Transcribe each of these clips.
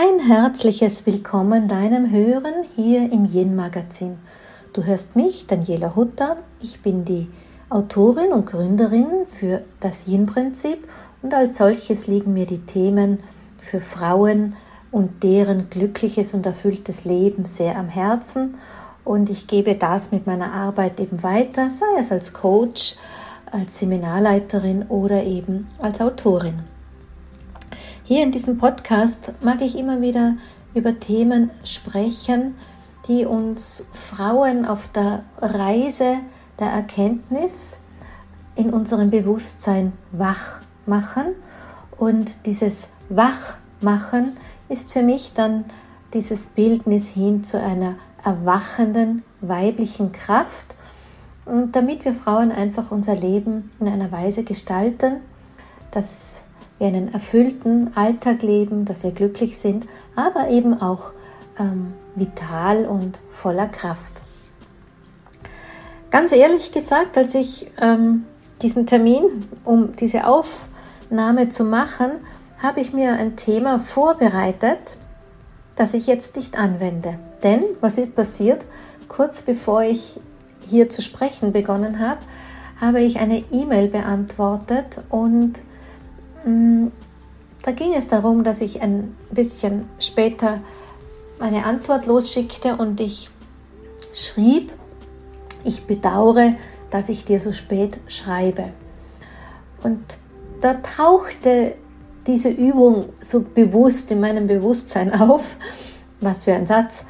Ein herzliches Willkommen deinem Hören hier im Yin Magazin. Du hörst mich, Daniela Hutter. Ich bin die Autorin und Gründerin für das Yin Prinzip und als solches liegen mir die Themen für Frauen und deren glückliches und erfülltes Leben sehr am Herzen und ich gebe das mit meiner Arbeit eben weiter, sei es als Coach, als Seminarleiterin oder eben als Autorin. Hier in diesem Podcast mag ich immer wieder über Themen sprechen, die uns Frauen auf der Reise der Erkenntnis in unserem Bewusstsein wach machen. Und dieses Wachmachen ist für mich dann dieses Bildnis hin zu einer erwachenden weiblichen Kraft. Und damit wir Frauen einfach unser Leben in einer Weise gestalten, dass wir einen erfüllten Alltag leben, dass wir glücklich sind, aber eben auch ähm, vital und voller Kraft. Ganz ehrlich gesagt, als ich ähm, diesen Termin, um diese Aufnahme zu machen, habe ich mir ein Thema vorbereitet, das ich jetzt nicht anwende. Denn was ist passiert? Kurz bevor ich hier zu sprechen begonnen habe, habe ich eine E-Mail beantwortet und da ging es darum, dass ich ein bisschen später eine Antwort losschickte und ich schrieb, ich bedauere, dass ich dir so spät schreibe. Und da tauchte diese Übung so bewusst in meinem Bewusstsein auf, was für ein Satz,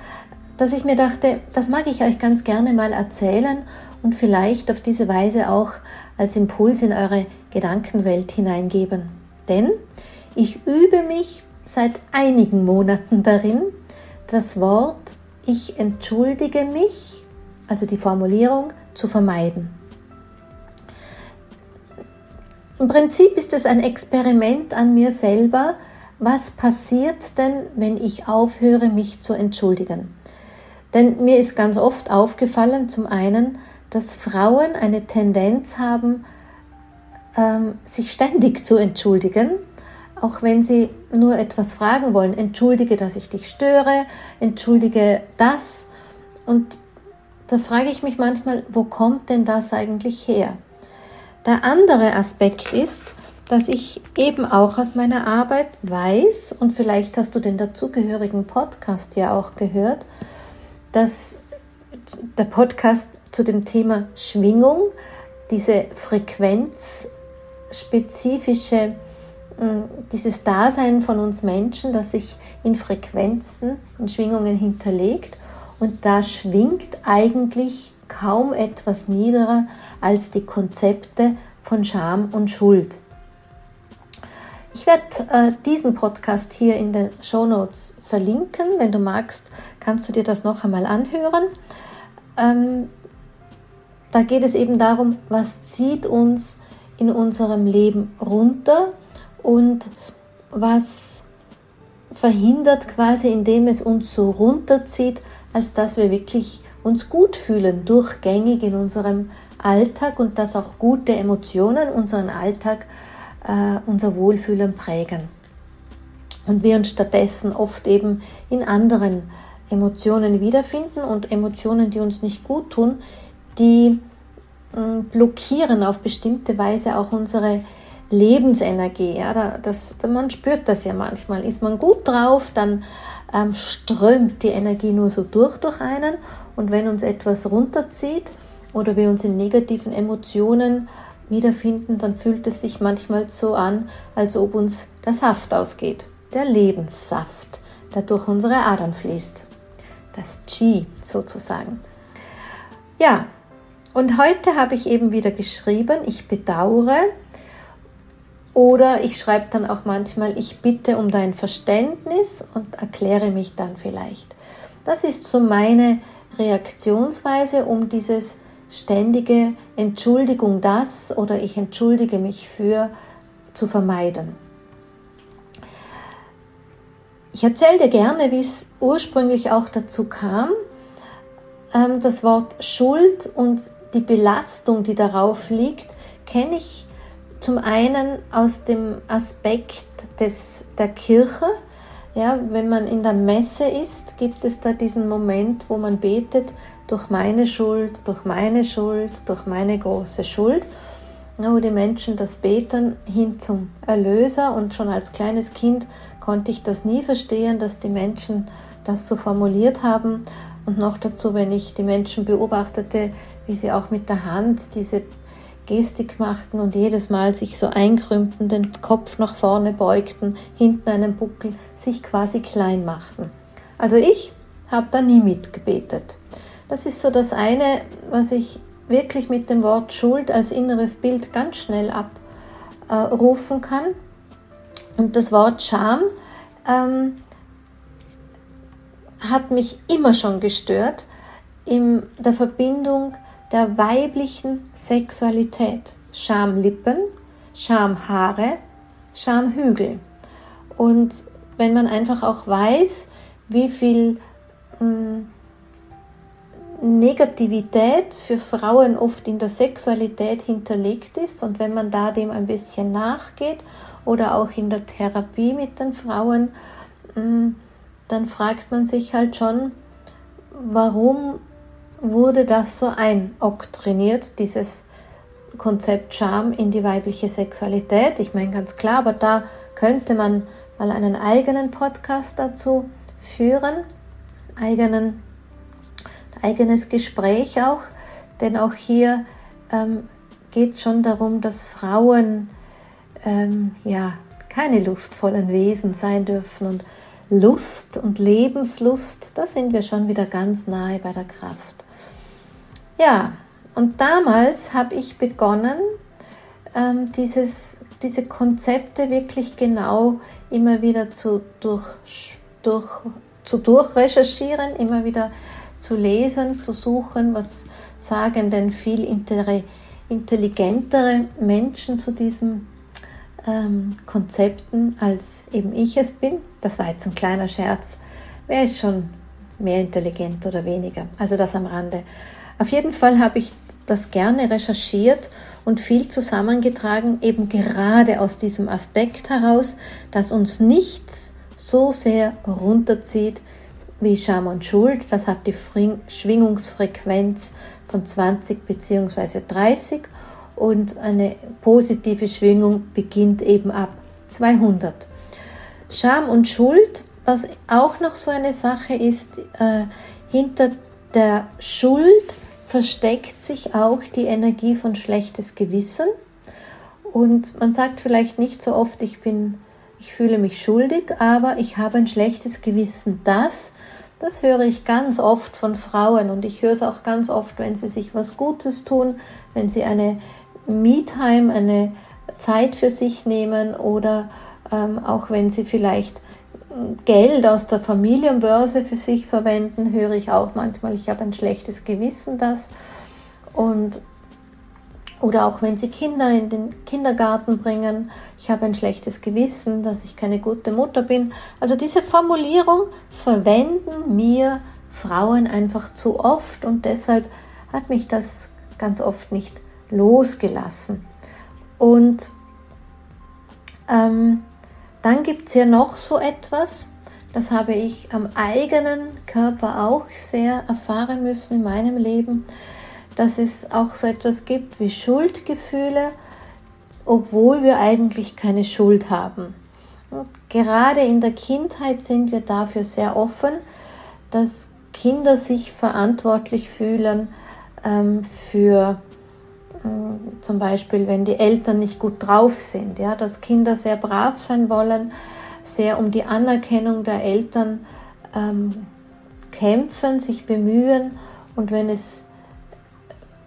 dass ich mir dachte, das mag ich euch ganz gerne mal erzählen und vielleicht auf diese Weise auch als Impuls in eure Gedankenwelt hineingeben. Denn ich übe mich seit einigen Monaten darin, das Wort ich entschuldige mich, also die Formulierung, zu vermeiden. Im Prinzip ist es ein Experiment an mir selber. Was passiert denn, wenn ich aufhöre, mich zu entschuldigen? Denn mir ist ganz oft aufgefallen, zum einen, dass Frauen eine Tendenz haben, sich ständig zu entschuldigen, auch wenn sie nur etwas fragen wollen. Entschuldige, dass ich dich störe, entschuldige das. Und da frage ich mich manchmal, wo kommt denn das eigentlich her? Der andere Aspekt ist, dass ich eben auch aus meiner Arbeit weiß, und vielleicht hast du den dazugehörigen Podcast ja auch gehört, dass der Podcast zu dem Thema Schwingung, diese Frequenz spezifische, mm, dieses Dasein von uns Menschen, das sich in Frequenzen, in Schwingungen hinterlegt. Und da schwingt eigentlich kaum etwas niederer als die Konzepte von Scham und Schuld. Ich werde äh, diesen Podcast hier in den Show Notes verlinken. Wenn du magst, kannst du dir das noch einmal anhören. Ähm, da geht es eben darum, was zieht uns in unserem Leben runter und was verhindert quasi, indem es uns so runterzieht, als dass wir wirklich uns gut fühlen, durchgängig in unserem Alltag und dass auch gute Emotionen unseren Alltag, äh, unser Wohlfühlen prägen. Und wir uns stattdessen oft eben in anderen Emotionen wiederfinden und Emotionen, die uns nicht gut tun, die blockieren auf bestimmte Weise auch unsere Lebensenergie. Ja, das, man spürt das ja manchmal. Ist man gut drauf, dann ähm, strömt die Energie nur so durch durch einen. Und wenn uns etwas runterzieht oder wir uns in negativen Emotionen wiederfinden, dann fühlt es sich manchmal so an, als ob uns der Saft ausgeht. Der Lebenssaft, der durch unsere Adern fließt. Das Qi sozusagen. Ja, und heute habe ich eben wieder geschrieben, ich bedauere oder ich schreibe dann auch manchmal, ich bitte um dein Verständnis und erkläre mich dann vielleicht. Das ist so meine Reaktionsweise, um dieses ständige Entschuldigung das oder ich entschuldige mich für zu vermeiden. Ich erzähle dir gerne, wie es ursprünglich auch dazu kam. Ähm, das Wort Schuld und die Belastung, die darauf liegt, kenne ich zum einen aus dem Aspekt des, der Kirche. Ja, wenn man in der Messe ist, gibt es da diesen Moment, wo man betet, durch meine Schuld, durch meine Schuld, durch meine große Schuld, wo die Menschen das beten hin zum Erlöser. Und schon als kleines Kind konnte ich das nie verstehen, dass die Menschen das so formuliert haben. Und noch dazu, wenn ich die Menschen beobachtete, wie sie auch mit der Hand diese Gestik machten und jedes Mal sich so einkrümmten, den Kopf nach vorne beugten, hinten einen Buckel, sich quasi klein machten. Also ich habe da nie mitgebetet. Das ist so das eine, was ich wirklich mit dem Wort Schuld als inneres Bild ganz schnell abrufen kann. Und das Wort Scham ähm, hat mich immer schon gestört in der Verbindung der weiblichen Sexualität. Schamlippen, Schamhaare, Schamhügel. Und wenn man einfach auch weiß, wie viel mh, hm, Negativität für Frauen oft in der Sexualität hinterlegt ist und wenn man da dem ein bisschen nachgeht oder auch in der Therapie mit den Frauen, hm, dann fragt man sich halt schon, warum wurde das so einoktriniert, dieses Konzept Scham in die weibliche Sexualität. Ich meine ganz klar, aber da könnte man mal einen eigenen Podcast dazu führen, eigenen, eigenes Gespräch auch, denn auch hier ähm, geht schon darum, dass Frauen ähm, ja keine lustvollen Wesen sein dürfen und Lust und Lebenslust, da sind wir schon wieder ganz nahe bei der Kraft. Ja, und damals habe ich begonnen, ähm, dieses, diese Konzepte wirklich genau immer wieder zu, durch, durch, zu durchrecherchieren, immer wieder zu lesen, zu suchen, was sagen denn viel intelligentere Menschen zu diesen ähm, Konzepten, als eben ich es bin. Das war jetzt ein kleiner Scherz. Wer ist schon mehr intelligent oder weniger? Also das am Rande. Auf jeden Fall habe ich das gerne recherchiert und viel zusammengetragen, eben gerade aus diesem Aspekt heraus, dass uns nichts so sehr runterzieht wie Scham und Schuld. Das hat die Schwingungsfrequenz von 20 bzw. 30 und eine positive Schwingung beginnt eben ab 200. Scham und Schuld, was auch noch so eine Sache ist, äh, hinter der Schuld versteckt sich auch die Energie von schlechtes Gewissen. Und man sagt vielleicht nicht so oft, ich bin, ich fühle mich schuldig, aber ich habe ein schlechtes Gewissen. Das, das höre ich ganz oft von Frauen und ich höre es auch ganz oft, wenn sie sich was Gutes tun, wenn sie eine Me-Time, eine Zeit für sich nehmen oder ähm, auch wenn sie vielleicht Geld aus der Familienbörse für sich verwenden, höre ich auch manchmal, ich habe ein schlechtes Gewissen das. Und, oder auch wenn sie Kinder in den Kindergarten bringen, ich habe ein schlechtes Gewissen, dass ich keine gute Mutter bin. Also diese Formulierung verwenden mir Frauen einfach zu oft und deshalb hat mich das ganz oft nicht losgelassen. Und ähm, dann gibt es ja noch so etwas, das habe ich am eigenen Körper auch sehr erfahren müssen in meinem Leben, dass es auch so etwas gibt wie Schuldgefühle, obwohl wir eigentlich keine Schuld haben. Und gerade in der Kindheit sind wir dafür sehr offen, dass Kinder sich verantwortlich fühlen ähm, für zum Beispiel, wenn die Eltern nicht gut drauf sind, ja, dass Kinder sehr brav sein wollen, sehr um die Anerkennung der Eltern ähm, kämpfen, sich bemühen und wenn es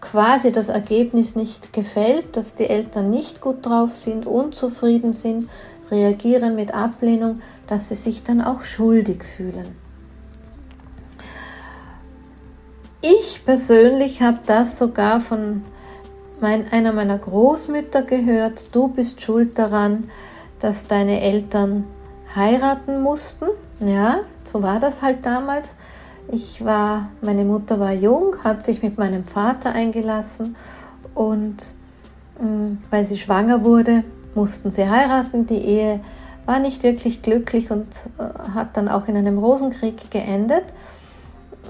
quasi das Ergebnis nicht gefällt, dass die Eltern nicht gut drauf sind, unzufrieden sind, reagieren mit Ablehnung, dass sie sich dann auch schuldig fühlen. Ich persönlich habe das sogar von mein, einer meiner Großmütter gehört, du bist schuld daran, dass deine Eltern heiraten mussten. Ja, so war das halt damals. Ich war, meine Mutter war jung, hat sich mit meinem Vater eingelassen und mh, mm, weil sie schwanger wurde, mussten sie heiraten. Die Ehe war nicht wirklich glücklich und äh, hat dann auch in einem Rosenkrieg geendet.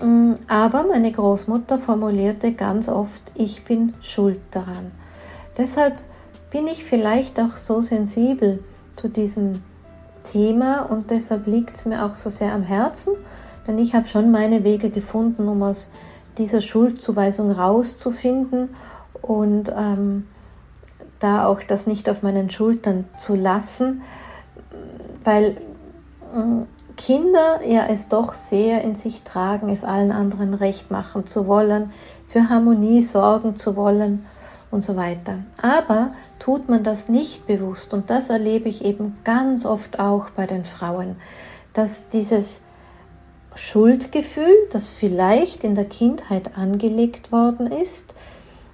Mm, aber meine Großmutter formulierte ganz oft, ich bin schuld daran. Deshalb bin ich vielleicht auch so sensibel zu diesem Thema und deshalb liegt es mir auch so sehr am Herzen, denn ich habe schon meine Wege gefunden, um aus dieser Schuldzuweisung rauszufinden und ähm, da auch das nicht auf meinen Schultern zu lassen, weil äh, Kinder ja es doch sehr in sich tragen, es allen anderen recht machen zu wollen, für Harmonie sorgen zu wollen und so weiter. Aber tut man das nicht bewusst, und das erlebe ich eben ganz oft auch bei den Frauen, dass dieses Schuldgefühl, das vielleicht in der Kindheit angelegt worden ist,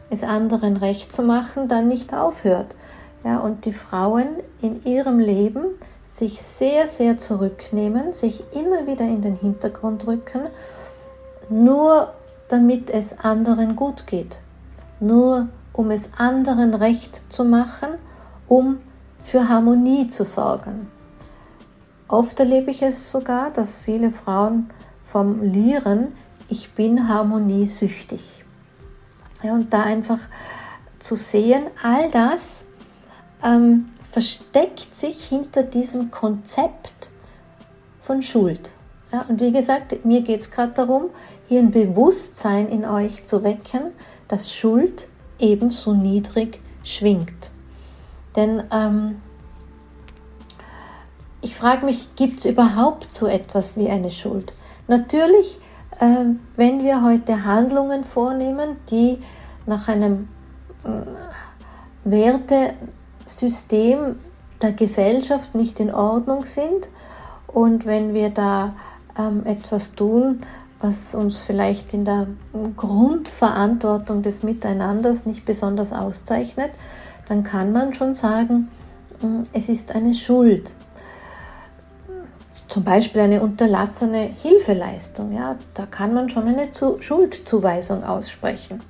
es anderen recht zu machen, dann nicht aufhört. Ja, und die Frauen in ihrem Leben sich sehr, sehr zurücknehmen, sich immer wieder in den Hintergrund rücken, nur damit es anderen gut geht, nur um es anderen recht zu machen, um für Harmonie zu sorgen. Oft erlebe ich es sogar, dass viele Frauen formulieren, ich bin harmoniesüchtig. Ja, und da einfach zu sehen, all das ähm, versteckt sich hinter diesem Konzept von Schuld. Ja, und wie gesagt, mir geht es gerade darum, hier ein Bewusstsein in euch zu wecken, dass Schuld ebenso niedrig schwingt. Denn ähm, ich frage mich, gibt es überhaupt so etwas wie eine Schuld? Natürlich, äh, wenn wir heute Handlungen vornehmen, die nach einem äh, Wertesystem der Gesellschaft nicht in Ordnung sind und wenn wir da ähm, etwas tun, was uns vielleicht in der Grundverantwortung des Miteinanders nicht besonders auszeichnet, dann kann man schon sagen, hm, es ist eine Schuld. Zum Beispiel eine unterlassene Hilfeleistung, ja, da kann man schon eine Schuldzuweisung aussprechen.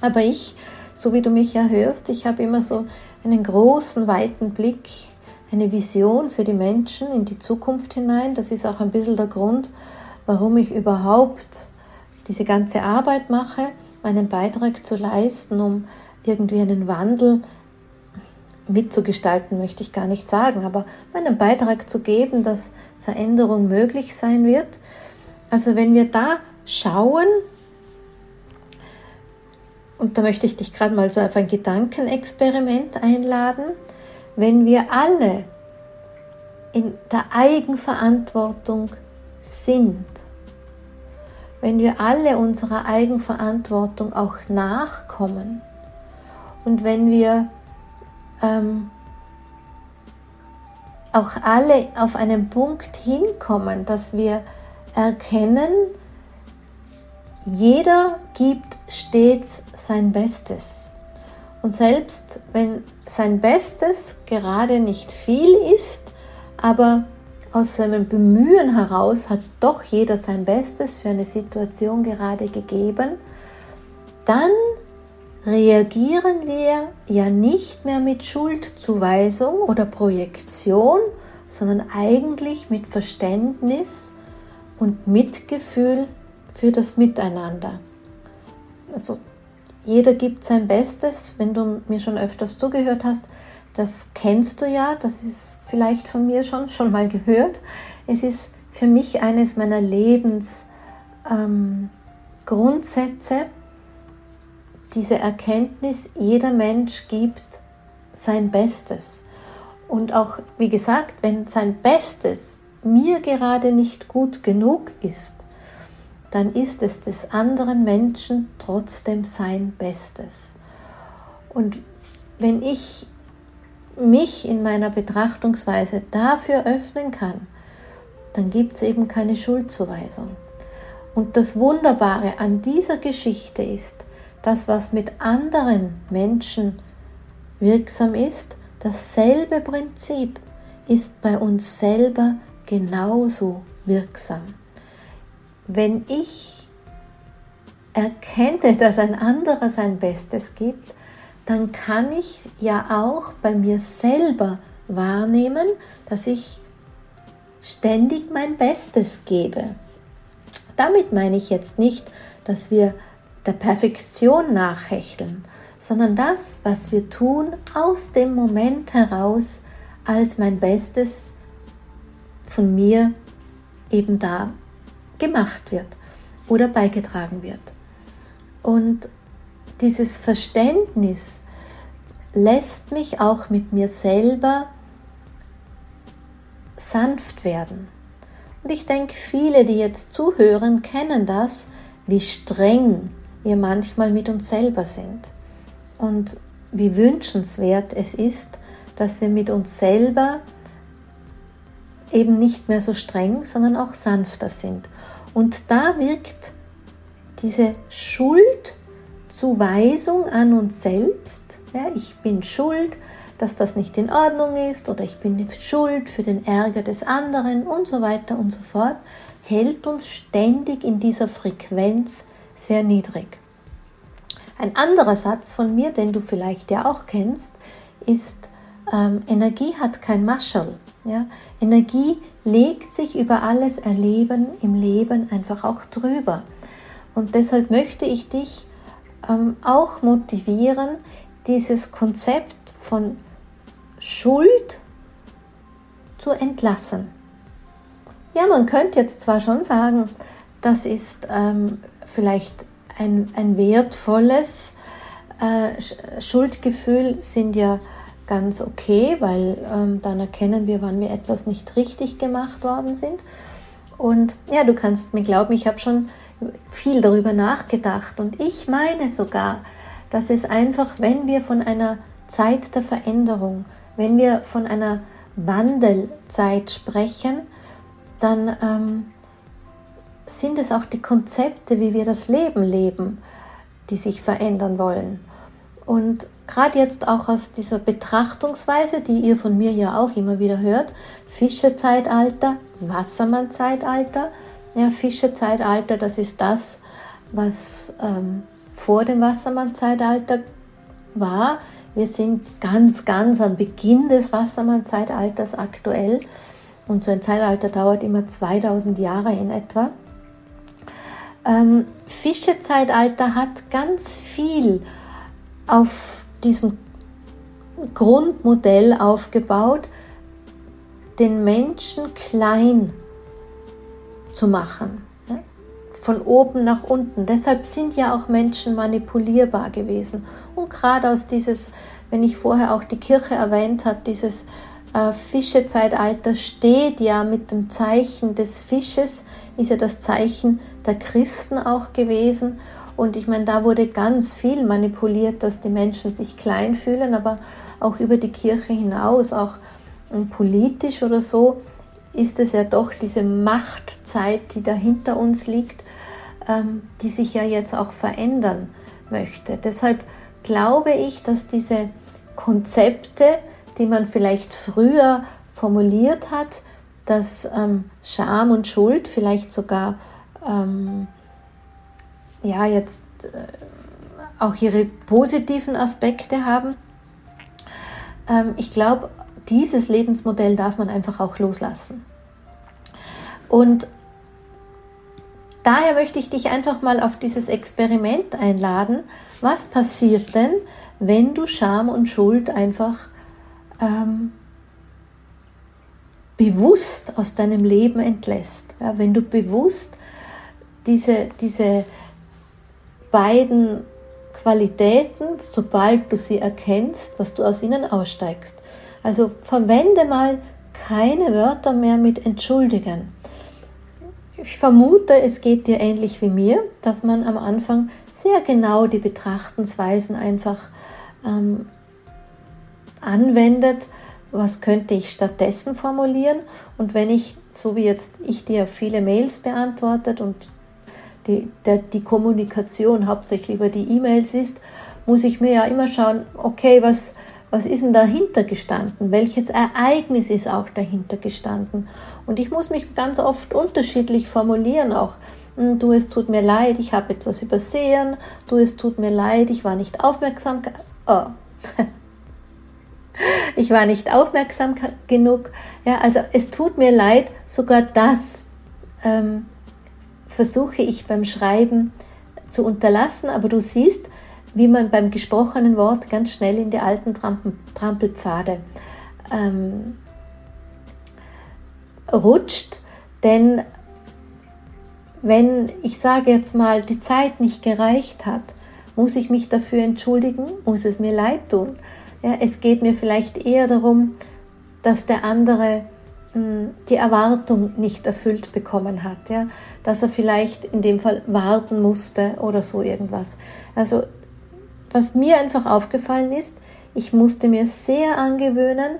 Aber ich, so wie du mich ja hörst, ich habe immer so einen großen, weiten Blick, eine Vision für die Menschen in die Zukunft hinein. Das ist auch ein bisschen der Grund, warum ich überhaupt diese ganze Arbeit mache, meinen Beitrag zu leisten, um irgendwie einen Wandel mitzugestalten, möchte ich gar nicht sagen, aber meinen Beitrag zu geben, dass Veränderung möglich sein wird. Also wenn wir da schauen, und da möchte ich dich gerade mal so auf ein Gedankenexperiment einladen, wenn wir alle in der Eigenverantwortung sind, wenn wir alle unserer Eigenverantwortung auch nachkommen und wenn wir ähm, auch alle auf einen Punkt hinkommen, dass wir erkennen, jeder gibt stets sein Bestes. Und selbst wenn sein Bestes gerade nicht viel ist, aber aus seinem Bemühen heraus hat doch jeder sein Bestes für eine Situation gerade gegeben, dann reagieren wir ja nicht mehr mit Schuldzuweisung oder Projektion, sondern eigentlich mit Verständnis und Mitgefühl für das Miteinander. Also jeder gibt sein Bestes, wenn du mir schon öfters zugehört hast, das kennst du ja, das ist vielleicht von mir schon, schon mal gehört. Es ist für mich eines meiner Lebensgrundsätze, ähm, diese Erkenntnis, jeder Mensch gibt sein Bestes. Und auch, wie gesagt, wenn sein Bestes mir gerade nicht gut genug ist, dann ist es des anderen Menschen trotzdem sein Bestes. Und wenn ich mich in meiner Betrachtungsweise dafür öffnen kann, dann gibt es eben keine Schuldzuweisung. Und das Wunderbare an dieser Geschichte ist, das, was mit anderen Menschen wirksam ist, dasselbe Prinzip ist bei uns selber genauso wirksam. Wenn ich erkenne, dass ein anderer sein Bestes gibt, dann kann ich ja auch bei mir selber wahrnehmen, dass ich ständig mein Bestes gebe. Damit meine ich jetzt nicht, dass wir der Perfektion nachhechteln, sondern das, was wir tun, aus dem Moment heraus als mein Bestes von mir eben da gemacht wird oder beigetragen wird. Und dieses Verständnis lässt mich auch mit mir selber sanft werden. Und ich denke, viele, die jetzt zuhören, kennen das, wie streng wir manchmal mit uns selber sind. Und wie wünschenswert es ist, dass wir mit uns selber eben nicht mehr so streng, sondern auch sanfter sind. Und da wirkt diese Schuldzuweisung an uns selbst, ja, ich bin schuld, dass das nicht in Ordnung ist oder ich bin schuld für den Ärger des anderen und so weiter und so fort, hält uns ständig in dieser Frequenz sehr niedrig. Ein anderer Satz von mir, den du vielleicht ja auch kennst, ist, ähm, Energie hat kein Maschel. Ja? Energie legt sich über alles Erleben im Leben einfach auch drüber. Und deshalb möchte ich dich ähm, auch motivieren, dieses Konzept von Schuld zu entlassen. Ja, man könnte jetzt zwar schon sagen, das ist ähm, vielleicht ein, ein wertvolles äh, Schuldgefühl, sind ja ganz okay, weil ähm, dann erkennen wir, wann wir etwas nicht richtig gemacht worden sind. Und ja, du kannst mir glauben, ich habe schon viel darüber nachgedacht und ich meine sogar, dass es einfach, wenn wir von einer Zeit der Veränderung, wenn wir von einer Wandelzeit sprechen, dann ähm, sind es auch die Konzepte, wie wir das Leben leben, die sich verändern wollen. Und gerade jetzt auch aus dieser Betrachtungsweise, die ihr von mir ja auch immer wieder hört, Fischezeitalter, Wassermannzeitalter. Ja, Fischezeitalter, das ist das, was ähm, vor dem Wassermannzeitalter war. Wir sind ganz, ganz am Beginn des Wassermann-Zeitalters aktuell. Und so ein Zeitalter dauert immer 2000 Jahre in etwa. Ähm, Fischezeitalter hat ganz viel auf diesem Grundmodell aufgebaut, den Menschen klein zu machen von oben nach unten. Deshalb sind ja auch Menschen manipulierbar gewesen. Und gerade aus dieses, wenn ich vorher auch die Kirche erwähnt habe, dieses äh, Fischezeitalter steht ja mit dem Zeichen des Fisches, ist ja das Zeichen der Christen auch gewesen. Und ich meine, da wurde ganz viel manipuliert, dass die Menschen sich klein fühlen, aber auch über die Kirche hinaus, auch ähm, politisch oder so, ist es ja doch diese Machtzeit, die da hinter uns liegt, ähm, die sich ja jetzt auch verändern möchte. Deshalb glaube ich, dass diese Konzepte, die man vielleicht früher formuliert hat, dass ähm, Scham und Schuld vielleicht sogar ähm, ja jetzt äh, auch ihre positiven Aspekte haben. Ähm, ich glaube, dieses Lebensmodell darf man einfach auch loslassen. Und daher möchte ich dich einfach mal auf dieses Experiment einladen. Was passiert denn, wenn du Scham und Schuld einfach ähm, bewusst aus deinem Leben entlässt? Ja, wenn du bewusst diese, diese beiden Qualitäten, sobald du sie erkennst, dass du aus ihnen aussteigst. Also verwende mal keine Wörter mehr mit entschuldigen. Ich vermute, es geht dir ähnlich wie mir, dass man am Anfang sehr genau die Betrachtensweisen einfach ähm, anwendet. Was könnte ich stattdessen formulieren? Und wenn ich, so wie jetzt ich dir viele Mails beantwortet und die, der, die Kommunikation hauptsächlich über die E-Mails ist, muss ich mir ja immer schauen, okay, was, was ist denn dahinter gestanden? Welches Ereignis ist auch dahinter gestanden? Und ich muss mich ganz oft unterschiedlich formulieren auch. Hm, du, es tut mir leid, ich habe etwas übersehen. Du, es tut mir leid, ich war nicht aufmerksam. Oh. ich war nicht aufmerksam genug. Ja, also es tut mir leid, sogar das ähm, versuche ich beim Schreiben zu unterlassen, aber du siehst, wie man beim gesprochenen Wort ganz schnell in die alten Trampelpfade ähm, rutscht, denn wenn ich sage jetzt mal, die Zeit nicht gereicht hat, muss ich mich dafür entschuldigen, muss es mir leid tun. Ja, es geht mir vielleicht eher darum, dass der andere die Erwartung nicht erfüllt bekommen hat, ja, dass er vielleicht in dem Fall warten musste oder so irgendwas. Also was mir einfach aufgefallen ist, ich musste mir sehr angewöhnen,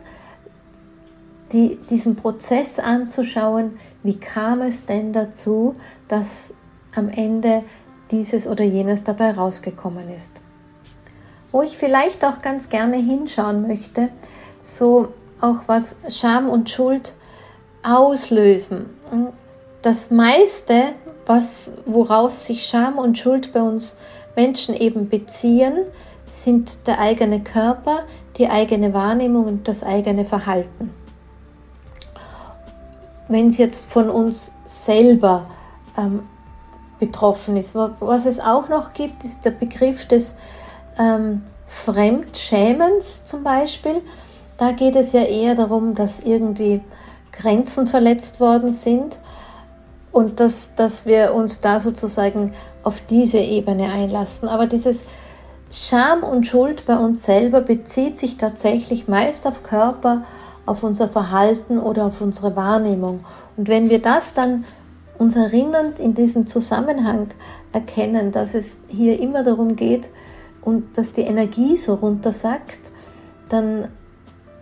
die, diesen Prozess anzuschauen, wie kam es denn dazu, dass am Ende dieses oder jenes dabei rausgekommen ist. Wo ich vielleicht auch ganz gerne hinschauen möchte, so auch was Scham und Schuld auslösen. Das meiste, was, worauf sich Scham und Schuld bei uns Menschen eben beziehen, sind der eigene Körper, die eigene Wahrnehmung und das eigene Verhalten wenn es jetzt von uns selber ähm, betroffen ist. Was es auch noch gibt, ist der Begriff des ähm, Fremdschämens zum Beispiel. Da geht es ja eher darum, dass irgendwie Grenzen verletzt worden sind und dass, dass wir uns da sozusagen auf diese Ebene einlassen. Aber dieses Scham und Schuld bei uns selber bezieht sich tatsächlich meist auf Körper, auf unser Verhalten oder auf unsere Wahrnehmung. Und wenn wir das dann uns erinnernd in diesem Zusammenhang erkennen, dass es hier immer darum geht und dass die Energie so runtersackt, dann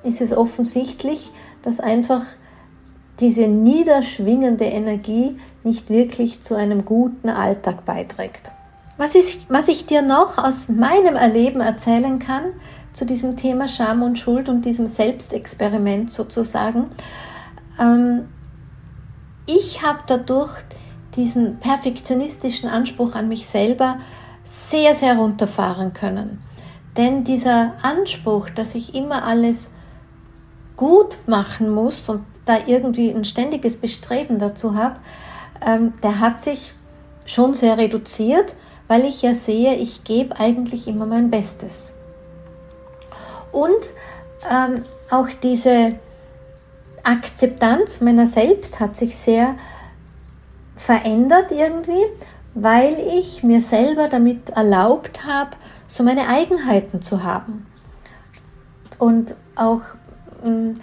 ist es offensichtlich, dass einfach diese niederschwingende Energie nicht wirklich zu einem guten Alltag beiträgt. Was ich, was ich dir noch aus meinem Erleben erzählen kann, zu diesem Thema Scham und Schuld und diesem Selbstexperiment sozusagen. Ähm, ich habe dadurch diesen perfektionistischen Anspruch an mich selber sehr, sehr runterfahren können. Denn dieser Anspruch, dass ich immer alles gut machen muss und da irgendwie ein ständiges Bestreben dazu habe, ähm, der hat sich schon sehr reduziert, weil ich ja sehe, ich gebe eigentlich immer mein Bestes. Und ähm, auch diese Akzeptanz meiner selbst hat sich sehr verändert irgendwie, weil ich mir selber damit erlaubt habe, so meine Eigenheiten zu haben. Und auch ähm,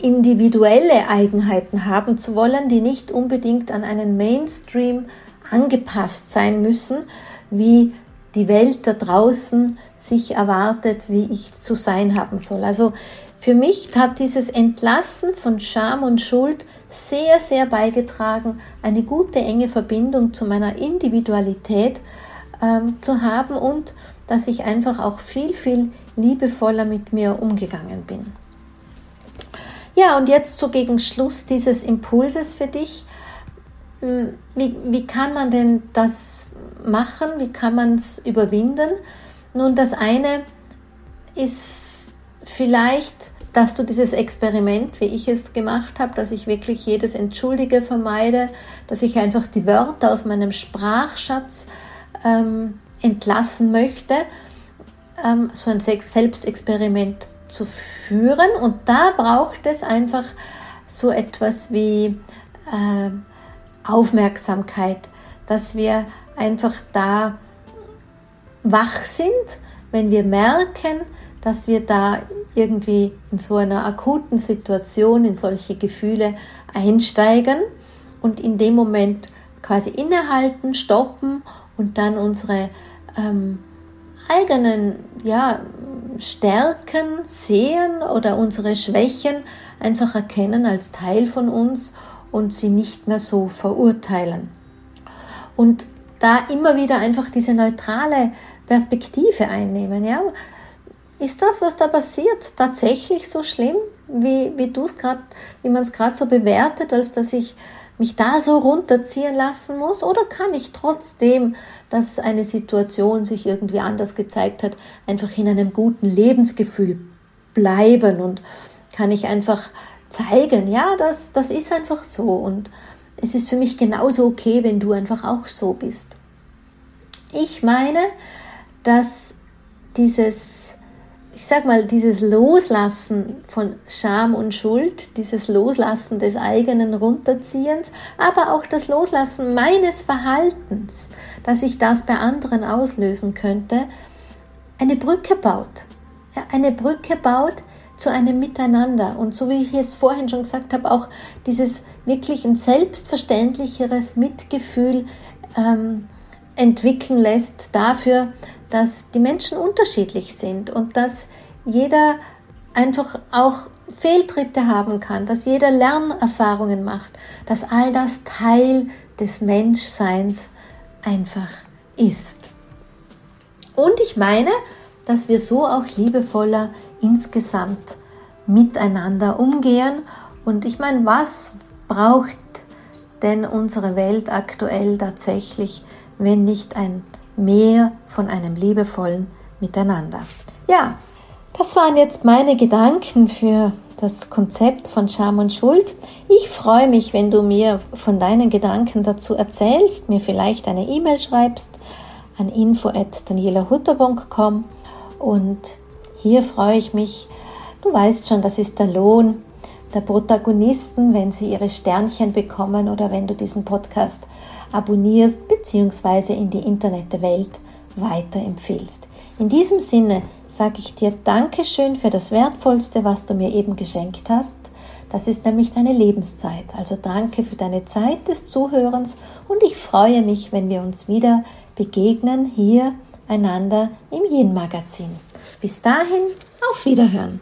individuelle Eigenheiten haben zu wollen, die nicht unbedingt an einen Mainstream angepasst sein müssen, wie die Welt da draußen sich erwartet, wie ich zu sein haben soll. Also für mich hat dieses Entlassen von Scham und Schuld sehr, sehr beigetragen, eine gute, enge Verbindung zu meiner Individualität ähm, zu haben und dass ich einfach auch viel, viel liebevoller mit mir umgegangen bin. Ja, und jetzt so gegen Schluss dieses Impulses für dich. Hm, wie, wie kann man denn das machen? Wie kann man es überwinden? Nun, das eine ist vielleicht, dass du dieses Experiment, wie ich es gemacht habe, dass ich wirklich jedes Entschuldige vermeide, dass ich einfach die Wörter aus meinem Sprachschatz ähm, entlassen möchte, ähm, so ein Selbstexperiment zu führen. Und da braucht es einfach so etwas wie äh, Aufmerksamkeit, dass wir einfach da wach sind, wenn wir merken, dass wir da irgendwie in so einer akuten Situation in solche Gefühle einsteigen und in dem Moment quasi innehalten, stoppen und dann unsere ähm, eigenen ja, Stärken sehen oder unsere Schwächen einfach erkennen als Teil von uns und sie nicht mehr so verurteilen. Und da immer wieder einfach diese neutrale Perspektive einnehmen. Ja? Ist das, was da passiert, tatsächlich so schlimm, wie, wie wie man es gerade so bewertet, als dass ich mich da so runterziehen lassen muss? Oder kann ich trotzdem, dass eine Situation sich irgendwie anders gezeigt hat, einfach in einem guten Lebensgefühl bleiben und kann ich einfach zeigen, ja, das, das ist einfach so und es ist für mich genauso okay, wenn du einfach auch so bist. Ich meine, dass dieses, ich sag mal, dieses Loslassen von Scham und Schuld, dieses Loslassen des eigenen Runterziehens, aber auch das Loslassen meines Verhaltens, dass ich das bei anderen auslösen könnte, eine Brücke baut. Ja, eine Brücke baut zu einem Miteinander. Und so wie ich es vorhin schon gesagt habe, auch dieses wirklich ein selbstverständlicheres Mitgefühl ähm, entwickeln lässt dafür, dass die Menschen unterschiedlich sind und dass jeder einfach auch Fehltritte haben kann, dass jeder Lernerfahrungen macht, dass all das Teil des Menschseins einfach ist. Und ich meine, dass wir so auch liebevoller insgesamt miteinander umgehen. Und ich meine, was braucht denn unsere Welt aktuell tatsächlich, wenn nicht ein Mehr von einem liebevollen Miteinander? Ja, das waren jetzt meine Gedanken für das Konzept von Scham und Schuld. Ich freue mich, wenn du mir von deinen Gedanken dazu erzählst, mir vielleicht eine E-Mail schreibst an info@danielahutter.com und hier freue ich mich. Du weißt schon, das ist der Lohn der Protagonisten, wenn sie ihre Sternchen bekommen oder wenn du diesen Podcast abonnierst bzw. in die Internetwelt weiterempfehlst. In diesem Sinne sage ich dir Dankeschön für das Wertvollste, was du mir eben geschenkt hast. Das ist nämlich deine Lebenszeit. Also danke für deine Zeit des Zuhörens und ich freue mich, wenn wir uns wieder begegnen hier einander im Yin Magazin. Bis dahin, auf Wiederhören.